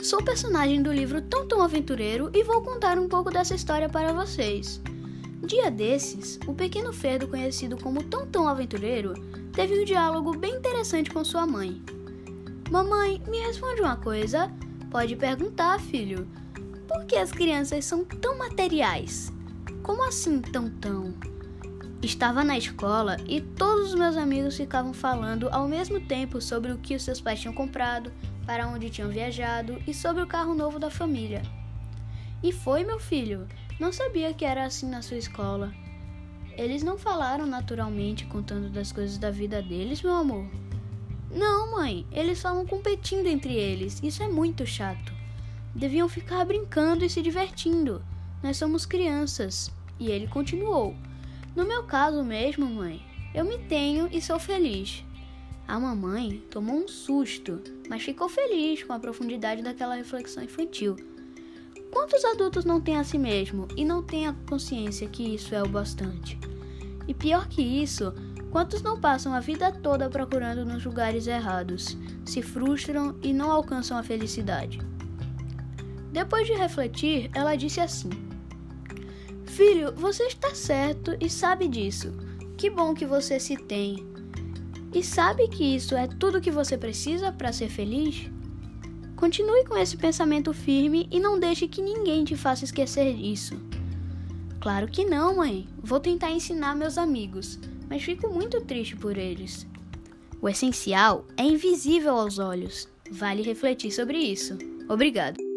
sou personagem do livro Tão Aventureiro e vou contar um pouco dessa história para vocês. Dia desses, o pequeno Ferdo, conhecido como Tão Aventureiro, teve um diálogo bem interessante com sua mãe. Mamãe, me responde uma coisa. Pode perguntar, filho. Por que as crianças são tão materiais? Como assim tão tão? Estava na escola e todos os meus amigos ficavam falando ao mesmo tempo sobre o que os seus pais tinham comprado, para onde tinham viajado e sobre o carro novo da família. E foi, meu filho, não sabia que era assim na sua escola. Eles não falaram naturalmente contando das coisas da vida deles, meu amor? Não, mãe, eles falam competindo entre eles. Isso é muito chato. Deviam ficar brincando e se divertindo. Nós somos crianças. E ele continuou: No meu caso mesmo, mãe, eu me tenho e sou feliz. A mamãe tomou um susto, mas ficou feliz com a profundidade daquela reflexão infantil. Quantos adultos não têm a si mesmo e não têm a consciência que isso é o bastante? E pior que isso, quantos não passam a vida toda procurando nos lugares errados, se frustram e não alcançam a felicidade? Depois de refletir, ela disse assim: Filho, você está certo e sabe disso. Que bom que você se tem. E sabe que isso é tudo que você precisa para ser feliz? Continue com esse pensamento firme e não deixe que ninguém te faça esquecer isso. Claro que não, mãe. Vou tentar ensinar meus amigos, mas fico muito triste por eles. O essencial é invisível aos olhos. Vale refletir sobre isso. Obrigado.